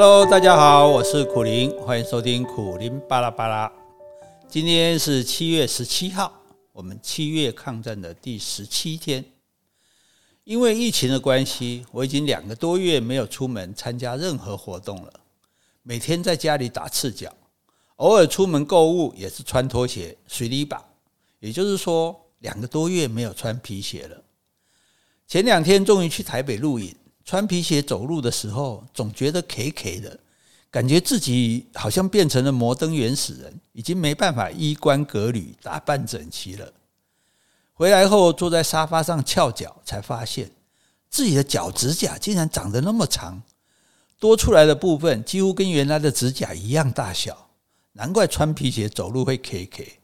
Hello，大家好，我是苦苓，欢迎收听苦苓巴拉巴拉。今天是七月十七号，我们七月抗战的第十七天。因为疫情的关系，我已经两个多月没有出门参加任何活动了，每天在家里打赤脚，偶尔出门购物也是穿拖鞋、水泥把，也就是说，两个多月没有穿皮鞋了。前两天终于去台北录影。穿皮鞋走路的时候，总觉得 K K 的，感觉自己好像变成了摩登原始人，已经没办法衣冠革履、打扮整齐了。回来后坐在沙发上翘脚，才发现自己的脚指甲竟然长得那么长，多出来的部分几乎跟原来的指甲一样大小，难怪穿皮鞋走路会 K K。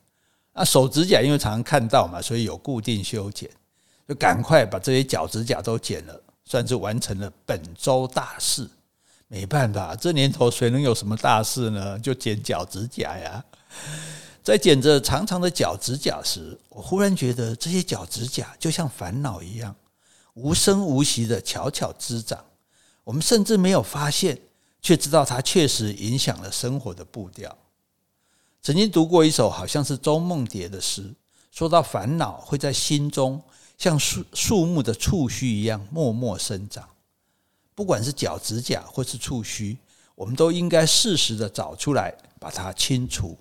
那手指甲因为常常看到嘛，所以有固定修剪，就赶快把这些脚指甲都剪了。算是完成了本周大事，没办法，这年头谁能有什么大事呢？就剪脚趾甲呀。在剪着长长的脚趾甲时，我忽然觉得这些脚趾甲就像烦恼一样，无声无息的悄悄滋长。我们甚至没有发现，却知道它确实影响了生活的步调。曾经读过一首好像是周梦蝶的诗，说到烦恼会在心中。像树树木的触须一样默默生长，不管是脚趾甲或是触须，我们都应该适时的找出来，把它清除。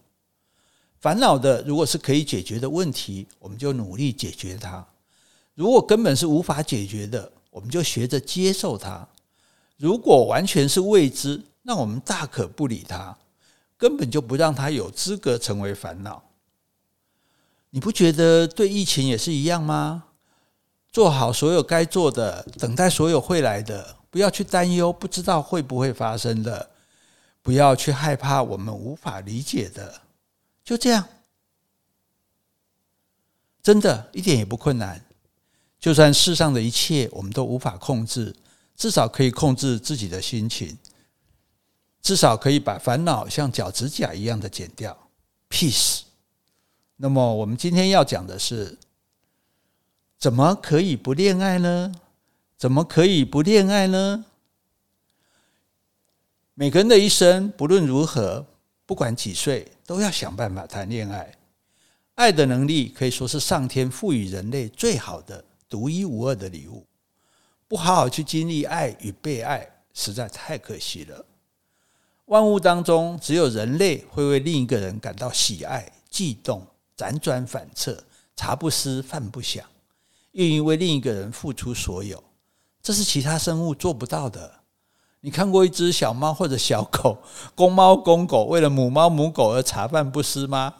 烦恼的如果是可以解决的问题，我们就努力解决它；如果根本是无法解决的，我们就学着接受它。如果完全是未知，那我们大可不理它，根本就不让它有资格成为烦恼。你不觉得对疫情也是一样吗？做好所有该做的，等待所有会来的，不要去担忧不知道会不会发生的，不要去害怕我们无法理解的，就这样，真的一点也不困难。就算世上的一切我们都无法控制，至少可以控制自己的心情，至少可以把烦恼像脚趾甲一样的剪掉。Peace。那么我们今天要讲的是。怎么可以不恋爱呢？怎么可以不恋爱呢？每个人的一生，不论如何，不管几岁，都要想办法谈恋爱。爱的能力可以说是上天赋予人类最好的、独一无二的礼物。不好好去经历爱与被爱，实在太可惜了。万物当中，只有人类会为另一个人感到喜爱、悸动、辗转反侧、茶不思饭不想。愿意为另一个人付出所有，这是其他生物做不到的。你看过一只小猫或者小狗，公猫公狗为了母猫母狗而茶饭不思吗？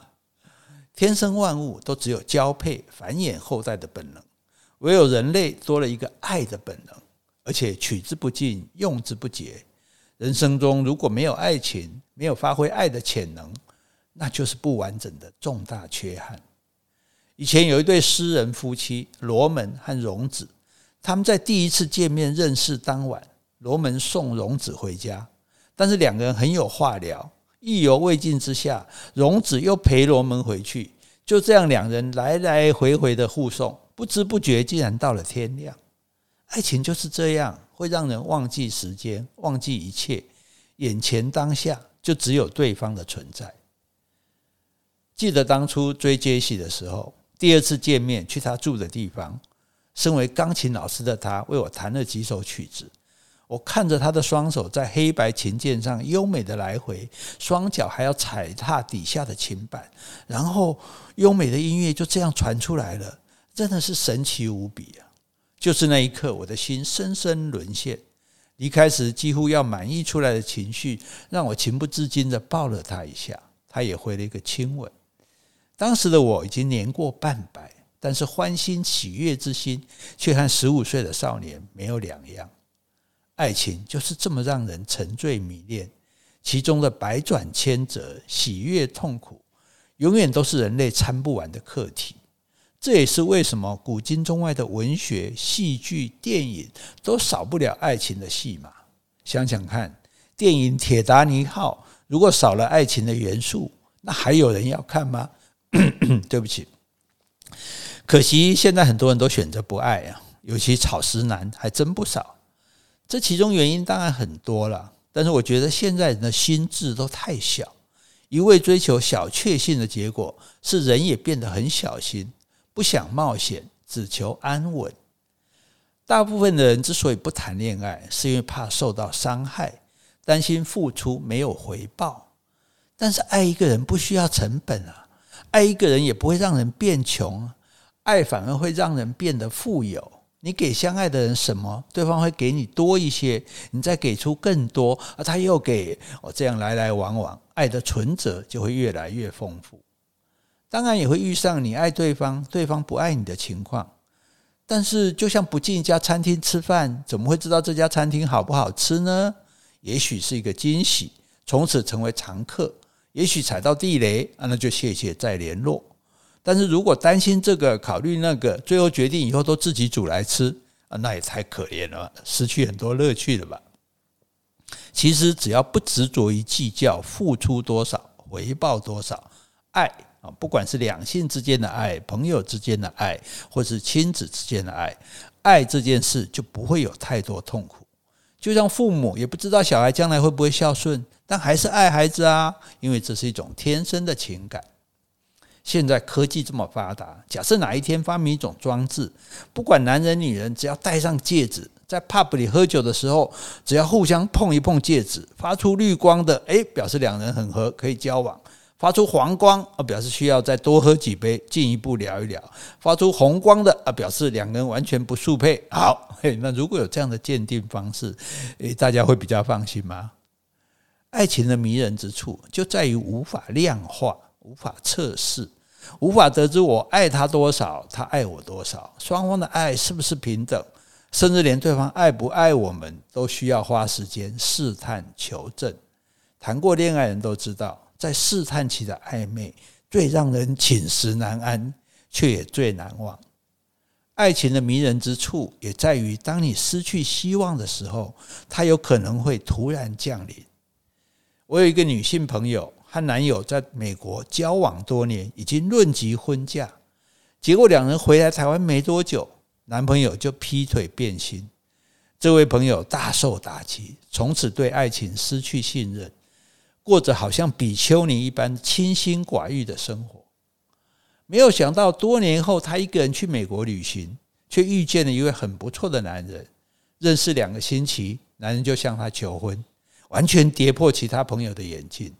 天生万物都只有交配繁衍后代的本能，唯有人类多了一个爱的本能，而且取之不尽，用之不竭。人生中如果没有爱情，没有发挥爱的潜能，那就是不完整的重大缺憾。以前有一对诗人夫妻罗门和荣子，他们在第一次见面认识当晚，罗门送荣子回家，但是两个人很有话聊，意犹未尽之下荣子又陪罗门回去，就这样两人来来回回的互送，不知不觉竟然到了天亮。爱情就是这样，会让人忘记时间，忘记一切，眼前当下就只有对方的存在。记得当初追杰西的时候。第二次见面，去他住的地方，身为钢琴老师的他为我弹了几首曲子。我看着他的双手在黑白琴键上优美的来回，双脚还要踩踏底下的琴板，然后优美的音乐就这样传出来了，真的是神奇无比啊！就是那一刻，我的心深深沦陷。离开时几乎要满溢出来的情绪，让我情不自禁的抱了他一下，他也回了一个亲吻。当时的我已经年过半百，但是欢欣喜悦之心却和十五岁的少年没有两样。爱情就是这么让人沉醉迷恋，其中的百转千折、喜悦痛苦，永远都是人类参不完的课题。这也是为什么古今中外的文学、戏剧、电影都少不了爱情的戏码。想想看，电影《铁达尼号》如果少了爱情的元素，那还有人要看吗？对不起，可惜现在很多人都选择不爱啊，尤其草食男还真不少。这其中原因当然很多了，但是我觉得现在人的心智都太小，一味追求小确幸的结果是人也变得很小心，不想冒险，只求安稳。大部分的人之所以不谈恋爱，是因为怕受到伤害，担心付出没有回报。但是爱一个人不需要成本啊，爱一个人也不会让人变穷，爱反而会让人变得富有。你给相爱的人什么，对方会给你多一些，你再给出更多，而他又给我，这样来来往往，爱的存折就会越来越丰富。当然也会遇上你爱对方，对方不爱你的情况。但是，就像不进一家餐厅吃饭，怎么会知道这家餐厅好不好吃呢？也许是一个惊喜，从此成为常客；也许踩到地雷啊，那就谢谢再联络。但是如果担心这个，考虑那个，最后决定以后都自己煮来吃，啊，那也太可怜了，失去很多乐趣了吧？其实只要不执着于计较付出多少，回报多少，爱。啊，不管是两性之间的爱、朋友之间的爱，或是亲子之间的爱，爱这件事就不会有太多痛苦。就像父母也不知道小孩将来会不会孝顺，但还是爱孩子啊，因为这是一种天生的情感。现在科技这么发达，假设哪一天发明一种装置，不管男人女人，只要戴上戒指，在 pub 里喝酒的时候，只要互相碰一碰戒指，发出绿光的，诶，表示两人很合，可以交往。发出黄光啊，表示需要再多喝几杯，进一步聊一聊；发出红光的啊，表示两个人完全不速配。好，嘿，那如果有这样的鉴定方式，诶，大家会比较放心吗？爱情的迷人之处就在于无法量化、无法测试、无法得知我爱他多少，他爱我多少，双方的爱是不是平等，甚至连对方爱不爱我们，都需要花时间试探求证。谈过恋爱人都知道。在试探期的暧昧，最让人寝食难安，却也最难忘。爱情的迷人之处，也在于当你失去希望的时候，它有可能会突然降临。我有一个女性朋友，和男友在美国交往多年，已经论及婚嫁，结果两人回来台湾没多久，男朋友就劈腿变心。这位朋友大受打击，从此对爱情失去信任。过着好像比丘尼一般清心寡欲的生活，没有想到多年后，她一个人去美国旅行，却遇见了一位很不错的男人。认识两个星期，男人就向她求婚，完全跌破其他朋友的眼镜。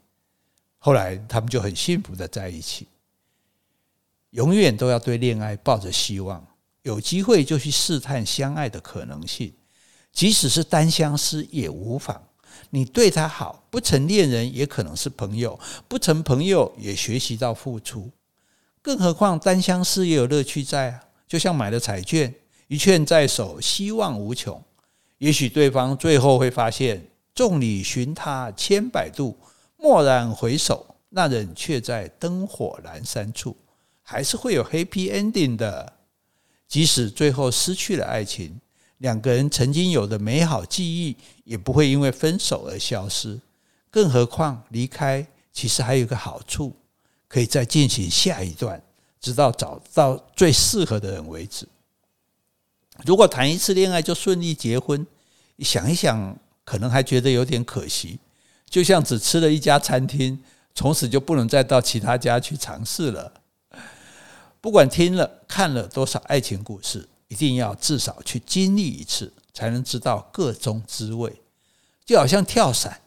后来他们就很幸福的在一起。永远都要对恋爱抱着希望，有机会就去试探相爱的可能性，即使是单相思也无妨。你对他好，不成恋人也可能是朋友，不成朋友也学习到付出。更何况单相思也有乐趣在啊，就像买了彩券，一券在手，希望无穷。也许对方最后会发现，众里寻他千百度，蓦然回首，那人却在灯火阑珊处，还是会有 happy ending 的。即使最后失去了爱情。两个人曾经有的美好记忆也不会因为分手而消失，更何况离开其实还有个好处，可以再进行下一段，直到找到最适合的人为止。如果谈一次恋爱就顺利结婚，想一想，可能还觉得有点可惜，就像只吃了一家餐厅，从此就不能再到其他家去尝试了。不管听了看了多少爱情故事。一定要至少去经历一次，才能知道个中滋味。就好像跳伞，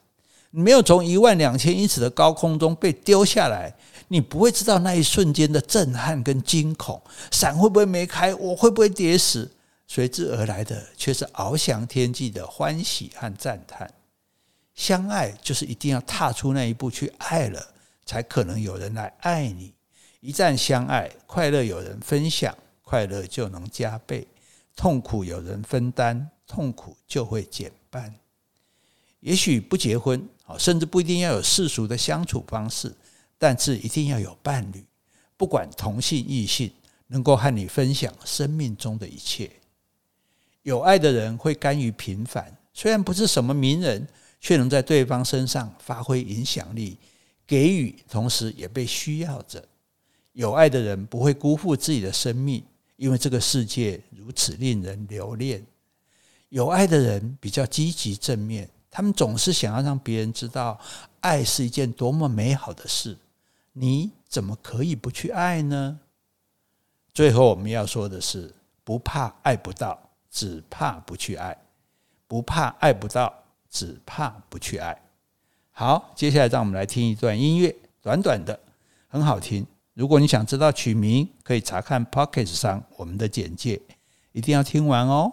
你没有从一万两千英尺的高空中被丢下来，你不会知道那一瞬间的震撼跟惊恐。伞会不会没开？我会不会跌死？随之而来的却是翱翔天际的欢喜和赞叹。相爱就是一定要踏出那一步去爱了，才可能有人来爱你。一旦相爱，快乐有人分享。快乐就能加倍，痛苦有人分担，痛苦就会减半。也许不结婚，甚至不一定要有世俗的相处方式，但是一定要有伴侣，不管同性异性，能够和你分享生命中的一切。有爱的人会甘于平凡，虽然不是什么名人，却能在对方身上发挥影响力，给予，同时也被需要着。有爱的人不会辜负自己的生命。因为这个世界如此令人留恋，有爱的人比较积极正面，他们总是想要让别人知道爱是一件多么美好的事。你怎么可以不去爱呢？最后我们要说的是：不怕爱不到，只怕不去爱；不怕爱不到，只怕不去爱。好，接下来让我们来听一段音乐，短短的，很好听。如果你想知道取名，可以查看 Pocket 上我们的简介，一定要听完哦。